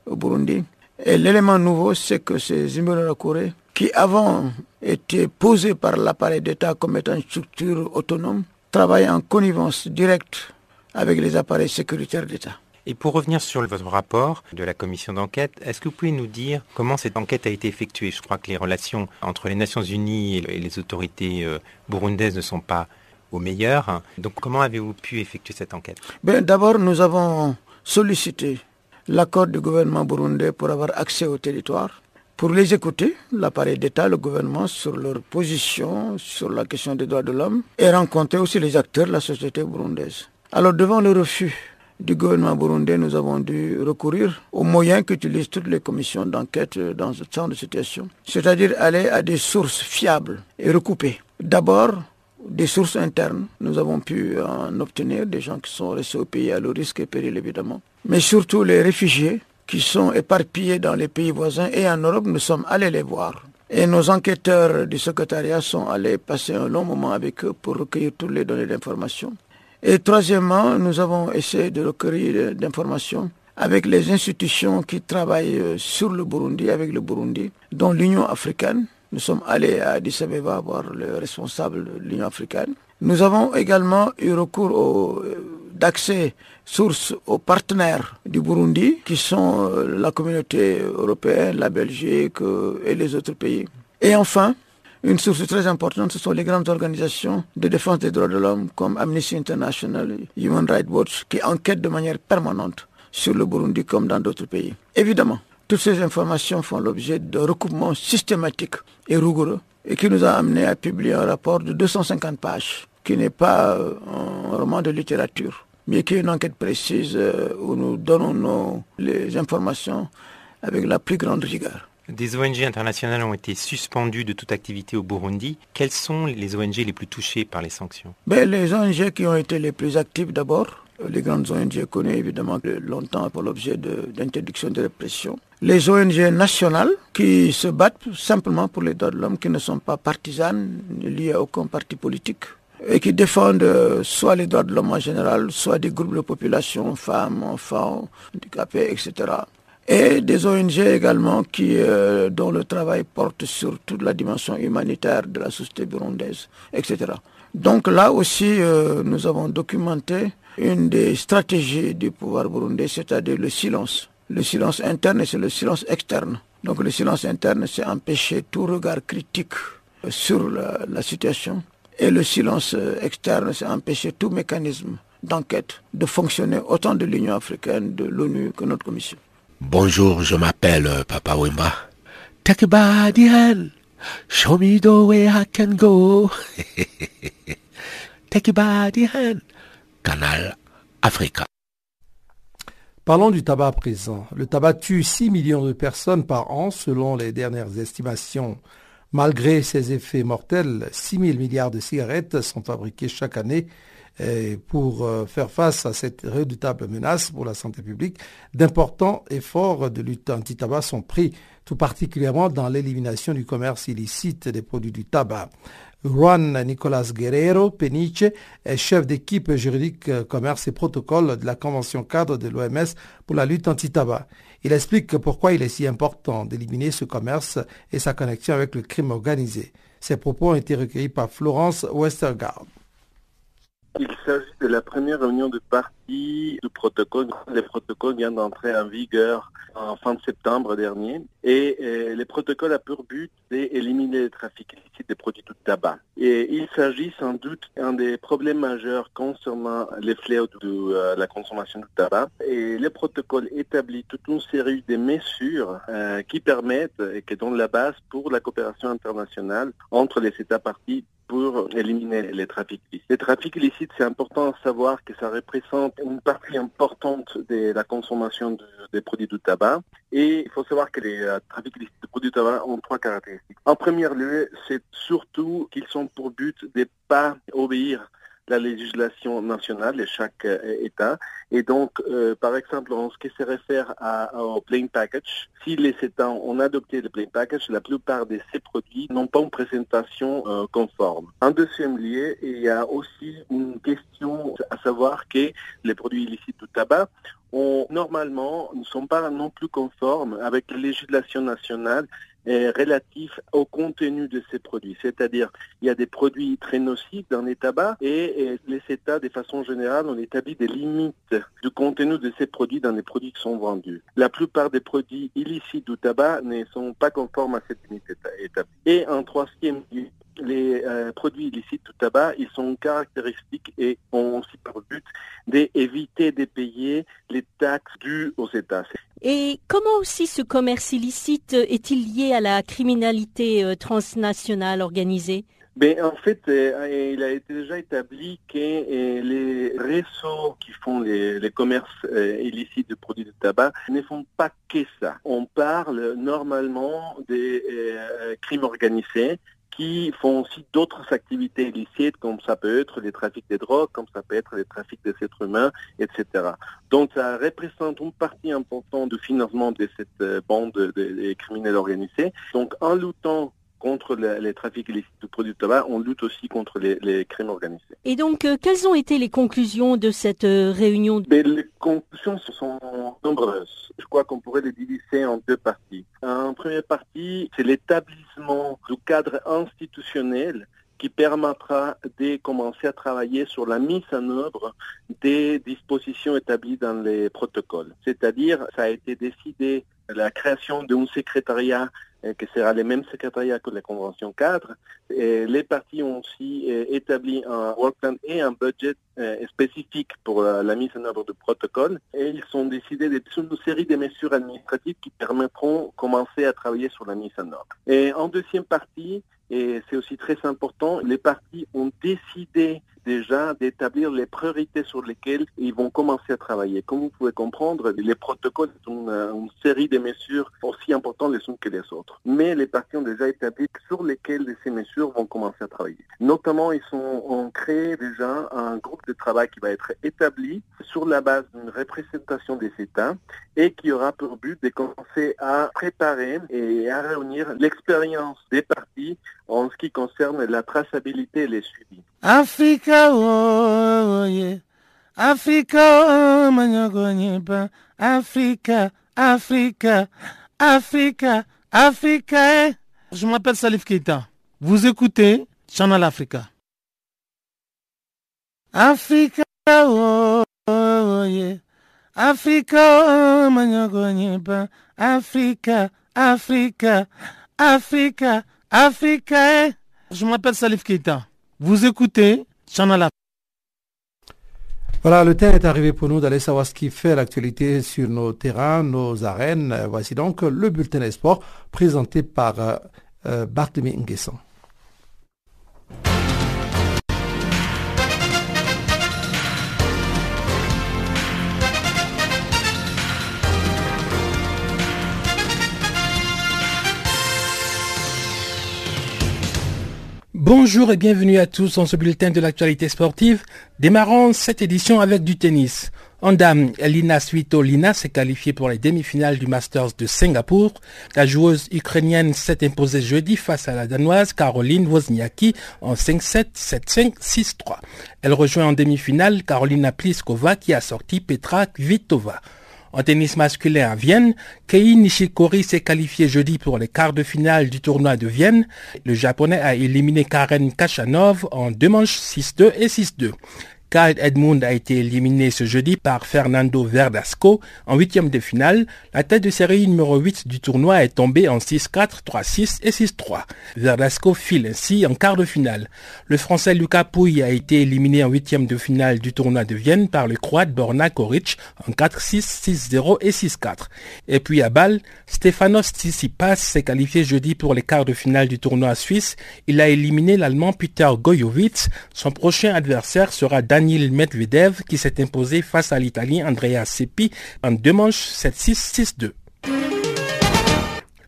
au Burundi. Et l'élément nouveau, c'est que ces Imbonerakure, qui avant étaient posés par l'appareil d'État comme étant une structure autonome, travaillent en connivence directe avec les appareils sécuritaires d'État.
Et pour revenir sur votre rapport de la commission d'enquête, est-ce que vous pouvez nous dire comment cette enquête a été effectuée? Je crois que les relations entre les Nations Unies et les autorités euh, burundaises ne sont pas au meilleur. Donc comment avez-vous pu effectuer cette enquête?
Ben, D'abord, nous avons sollicité l'accord du gouvernement burundais pour avoir accès au territoire, pour les écouter, l'appareil d'État, le gouvernement, sur leur position sur la question des droits de l'homme, et rencontrer aussi les acteurs de la société burundaise. Alors devant le refus du gouvernement burundais, nous avons dû recourir aux moyens qu'utilisent toutes les commissions d'enquête dans ce genre de situation, c'est-à-dire aller à des sources fiables et recoupées. D'abord, des sources internes. Nous avons pu en obtenir des gens qui sont restés au pays à le risque et péril évidemment. Mais surtout les réfugiés qui sont éparpillés dans les pays voisins et en Europe, nous sommes allés les voir. Et nos enquêteurs du secrétariat sont allés passer un long moment avec eux pour recueillir toutes les données d'information. Et troisièmement, nous avons essayé de recueillir d'informations avec les institutions qui travaillent sur le Burundi, avec le Burundi, dont l'Union africaine. Nous sommes allés à Addis Abeba voir le responsable de l'Union africaine. Nous avons également eu recours au, euh, d'accès source aux partenaires du Burundi, qui sont euh, la communauté européenne, la Belgique et les autres pays. Et enfin, une source très importante, ce sont les grandes organisations de défense des droits de l'homme comme Amnesty International, Human Rights Watch, qui enquêtent de manière permanente sur le Burundi comme dans d'autres pays. Évidemment, toutes ces informations font l'objet de recoupements systématiques et rigoureux et qui nous a amené à publier un rapport de 250 pages, qui n'est pas euh, un roman de littérature, mais qui est une enquête précise euh, où nous donnons nos, les informations avec la plus grande rigueur.
Des ONG internationales ont été suspendues de toute activité au Burundi. Quelles sont les ONG les plus touchées par les sanctions?
Ben, Les ONG qui ont été les plus actives d'abord, les grandes ONG connues évidemment longtemps pour l'objet d'interdiction de, de, répression. Les ONG nationales qui se battent simplement pour les droits de l'homme, qui ne sont pas partisanes, liées à aucun parti politique et qui défendent euh, soit les droits de l'homme en général, soit des groupes de population, femmes, enfants, handicapés, etc et des ONG également qui, euh, dont le travail porte sur toute la dimension humanitaire de la société burundaise, etc. Donc là aussi, euh, nous avons documenté une des stratégies du pouvoir burundais, c'est-à-dire le silence. Le silence interne c'est le silence externe. Donc le silence interne, c'est empêcher tout regard critique sur la, situation. Et le silence externe, c'est empêcher tout mécanisme d'enquête de fonctionner autant de l'Union africaine, de l'ONU que notre commission.
Bonjour, je m'appelle euh, Papa Wimba. Take a. Show me the way I can go. *laughs* Take a. Canal Africa.
Parlons du tabac présent. Le tabac tue 6 millions de personnes par an selon les dernières estimations. Malgré ses effets mortels, 6 000 milliards de cigarettes sont fabriquées chaque année et pour euh, faire face à cette redoutable menace pour la santé publique, d'importants efforts de lutte anti-tabac sont pris, tout particulièrement dans l'élimination du commerce illicite des produits du tabac. Juan Nicolas Guerrero Peniche est chef d'équipe juridique euh, commerce et protocole de la Convention cadre de l'OMS pour la lutte anti-tabac. Il explique pourquoi il est si important d'éliminer ce commerce et sa connexion avec le crime organisé. Ses propos ont été recueillis par Florence Westergaard.
Il s'agit de la première réunion de partie du protocole. Le protocole vient d'entrer en vigueur en fin de septembre dernier et euh, le protocole a pour but d'éliminer le trafic illicite des produits de tabac. Et il s'agit sans doute d'un des problèmes majeurs concernant les fléaux de euh, la consommation de tabac. Et le protocole établit toute une série de mesures euh, qui permettent et qui donnent la base pour la coopération internationale entre les États partis pour éliminer les trafics illicites. Les trafics illicites, c'est important à savoir que ça représente une partie importante de la consommation de, des produits du tabac. Et il faut savoir que les euh, trafics illicites de produits du tabac ont trois caractéristiques. En premier lieu, c'est surtout qu'ils sont pour but de ne pas obéir la législation nationale de chaque euh, État. Et donc, euh, par exemple, en ce qui se réfère au plain package, si les États ont adopté le plain package, la plupart de ces produits n'ont pas une présentation euh, conforme. En deuxième lieu, il y a aussi une question à savoir que les produits illicites du tabac ont, normalement ne sont pas non plus conformes avec la législation nationale relatif au contenu de ces produits. C'est-à-dire, il y a des produits très nocifs dans les tabacs et, les États, de façon générale, ont établi des limites du contenu de ces produits dans les produits qui sont vendus. La plupart des produits illicites du tabac ne sont pas conformes à cette limite établie. Et en troisième les euh, produits illicites du tabac, ils sont caractéristiques et ont aussi pour but d'éviter de payer les taxes dues aux États.
Et comment aussi ce commerce illicite est-il lié à la criminalité euh, transnationale organisée?
Ben, en fait, euh, il a été déjà établi que les réseaux qui font les, commerces illicites de produits de tabac ne font pas que ça. On parle normalement des crimes organisés qui font aussi d'autres activités illicites, comme ça peut être les trafics de drogue, comme ça peut être les trafics des êtres humains, etc. Donc ça représente une partie importante du financement de cette euh, bande des criminels organisés. Donc en luttant contre les trafics illicites de produits de tabac, on lutte aussi contre les, crimes organisés.
Et donc, euh, quelles ont été les conclusions de cette euh, réunion?
Les conclusions sont nombreuses. Je crois qu'on pourrait les diviser en deux parties. En première partie, c'est l'établissement du cadre institutionnel qui permettra de commencer à travailler sur la mise en œuvre des dispositions établies dans les protocoles. C'est-à-dire, ça a été décidé la création d'un secrétariat qui sera le même secrétariat que la Convention cadre. Et les partis ont aussi euh, établi un work plan et un budget euh, spécifique pour la, mise en œuvre du protocole. Et ils ont décidé de une série de mesures administratives qui permettront de commencer à travailler sur la mise en œuvre. Et en deuxième partie, et c'est aussi très important, les partis ont décidé déjà d'établir les priorités sur lesquelles ils vont commencer à travailler. Comme vous pouvez comprendre, les protocoles sont une, série de mesures aussi importantes les unes que les autres. Mais les partis ont déjà établi sur lesquelles ces mesures vont commencer à travailler. Notamment, ils ont créé déjà un groupe de travail qui va être établi sur la base d'une représentation des États et qui aura pour but de commencer à préparer et à réunir l'expérience des partis en ce qui concerne la traçabilité et les suivis.
Africa, oh, yeah. Africa, oh. Africa, Africa, Africa, Africa. Eh. Je m'appelle Salif Keita. Vous écoutez Channel Africa. Africa, oh, oh yeah. Africa, oh. Africa, Africa, Africa, Africa. Eh. Je m'appelle Salif Keita. Vous écoutez Channel
Voilà, le temps est arrivé pour nous d'aller savoir ce qui fait l'actualité sur nos terrains, nos arènes. Voici donc le bulletin des présenté par euh, euh Barthélemy Nguesson.
Bonjour et bienvenue à tous dans ce bulletin de l'actualité sportive. Démarrons cette édition avec du tennis. En dame, Elina Svitolina s'est qualifiée pour les demi-finales du Masters de Singapour. La joueuse ukrainienne s'est imposée jeudi face à la danoise Caroline Wozniacki en 5-7, 7-5, 6-3. Elle rejoint en demi-finale Carolina Pliskova qui a sorti Petra Kvitova. En tennis masculin à Vienne, Kei Nishikori s'est qualifié jeudi pour les quarts de finale du tournoi de Vienne. Le japonais a éliminé Karen Kachanov en deux manches 6-2 et 6-2. Kyle Edmund a été éliminé ce jeudi par Fernando Verdasco en huitième de finale. La tête de série numéro 8 du tournoi est tombée en 6-4, 3-6 et 6-3. Verdasco file ainsi en quart de finale. Le français Lucas Pouille a été éliminé en huitième de finale du tournoi de Vienne par le croate Borna Koric en 4-6, 6-0 et 6-4. Et puis à Bâle, Stefanos Tsitsipas s'est qualifié jeudi pour les quarts de finale du tournoi suisse. Il a éliminé l'allemand Peter Goyovitz. Son prochain adversaire sera Dan Daniel Medvedev qui s'est imposé face à l'Italien Andrea Seppi en deux manches 7-6, 6-2.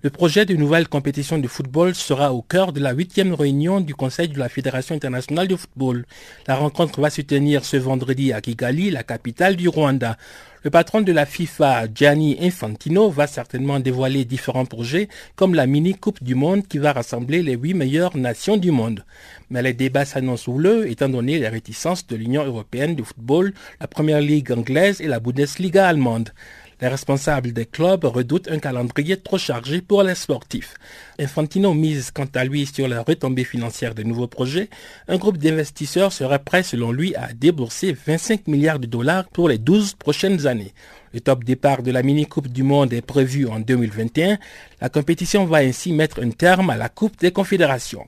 Le projet de nouvelle compétition de football sera au cœur de la huitième réunion du Conseil de la Fédération internationale de football. La rencontre va se tenir ce vendredi à Kigali, la capitale du Rwanda. Le patron de la FIFA, Gianni Infantino, va certainement dévoiler différents projets comme la mini-coupe du monde qui va rassembler les huit meilleures nations du monde. Mais les débats s'annoncent houleux étant donné les réticences de l'Union européenne de football, la Première Ligue anglaise et la Bundesliga allemande. Les responsables des clubs redoutent un calendrier trop chargé pour les sportifs. Infantino mise quant à lui sur la retombée financière des nouveaux projets. Un groupe d'investisseurs serait prêt selon lui à débourser 25 milliards de dollars pour les 12 prochaines années. Le top départ de la mini-coupe du monde est prévu en 2021. La compétition va ainsi mettre un terme à la Coupe des Confédérations.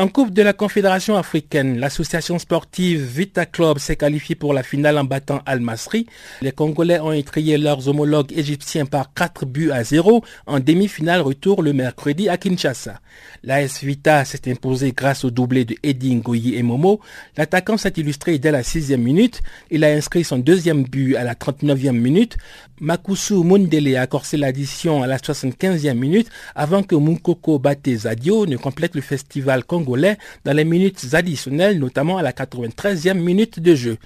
En Coupe de la Confédération africaine, l'association sportive Vita Club s'est qualifiée pour la finale en battant Al Masri. Les Congolais ont étrié leurs homologues égyptiens par 4 buts à 0 en demi-finale retour le mercredi à Kinshasa. L'AS Vita s'est imposé grâce au doublé de Eddie Ngoyi et Momo. L'attaquant s'est illustré dès la sixième minute. Il a inscrit son deuxième but à la 39e minute. Makusu Mundele a corsé l'addition à la 75e minute avant que Munkoko Bate Zadio ne complète le festival congolais dans les minutes additionnelles, notamment à la 93e minute de jeu.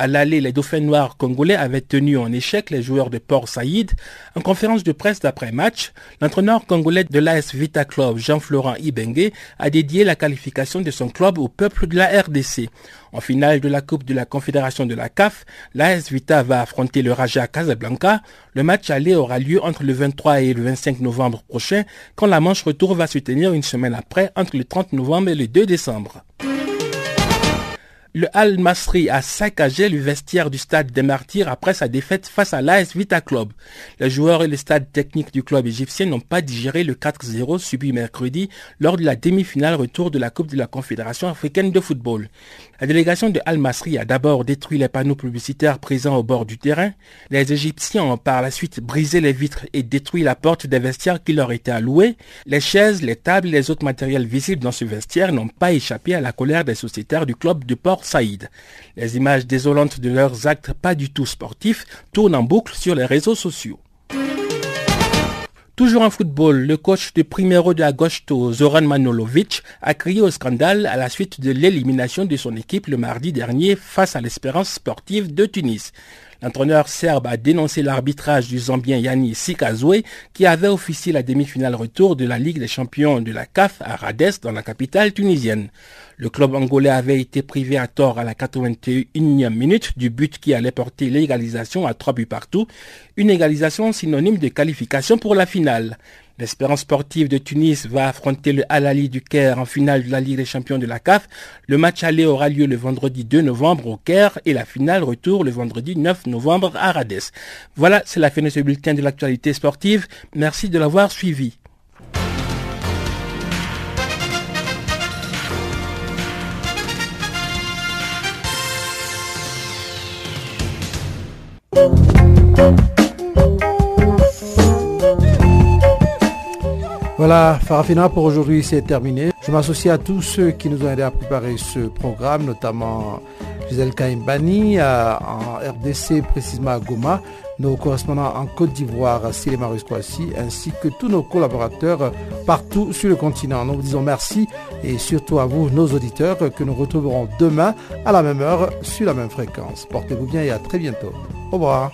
À l'aller, les Dauphins noirs congolais avaient tenu en échec les joueurs de Port Saïd. En conférence de presse d'après-match, l'entraîneur congolais de l'AS Vita Club, Jean-Florent Ibengue, a dédié la qualification de son club au peuple de la RDC. En finale de la Coupe de la Confédération de la CAF, l'AS Vita va affronter le Raja Casablanca. Le match aller aura lieu entre le 23 et le 25 novembre prochain, quand la manche retour va se tenir une semaine après, entre le 30 novembre et le 2 décembre. Le Al Masri a saccagé le vestiaire du stade des Martyrs après sa défaite face à l'AS Vita Club. Les joueurs et le stade technique du club égyptien n'ont pas digéré le 4-0 subi mercredi lors de la demi-finale retour de la Coupe de la Confédération africaine de football. La délégation de Al Masri a d'abord détruit les panneaux publicitaires présents au bord du terrain. Les Égyptiens ont par la suite brisé les vitres et détruit la porte des vestiaires qui leur étaient alloués. Les chaises, les tables et les autres matériels visibles dans ce vestiaire n'ont pas échappé à la colère des sociétaires du club de Port Saïd. Les images désolantes de leurs actes pas du tout sportifs tournent en boucle sur les réseaux sociaux. Toujours en football, le coach de Primero de Agosto, Zoran Manolovic, a crié au scandale à la suite de l'élimination de son équipe le mardi dernier face à l'espérance sportive de Tunis. L'entraîneur serbe a dénoncé l'arbitrage du Zambien Yanni Sikazwe qui avait officié la demi-finale retour de la Ligue des champions de la CAF à Rades dans la capitale tunisienne. Le club angolais avait été privé à tort à la 81e minute du but qui allait porter l'égalisation à trois buts partout, une égalisation synonyme de qualification pour la finale. L'Espérance sportive de Tunis va affronter le Al-Ali du Caire en finale de la Ligue des champions de la CAF. Le match aller aura lieu le vendredi 2 novembre au Caire et la finale retour le vendredi 9 novembre à Rades. Voilà, c'est la fin de ce bulletin de l'actualité sportive. Merci de l'avoir suivi.
Voilà, Farafina pour aujourd'hui c'est terminé. Je m'associe à tous ceux qui nous ont aidé à préparer ce programme, notamment Gisèle Kaimbani en RDC, précisément à Goma, nos correspondants en Côte d'Ivoire, Silema Kwasi, ainsi que tous nos collaborateurs partout sur le continent. Nous vous disons merci et surtout à vous, nos auditeurs, que nous retrouverons demain à la même heure sur la même fréquence. Portez-vous bien et à très bientôt. Au revoir.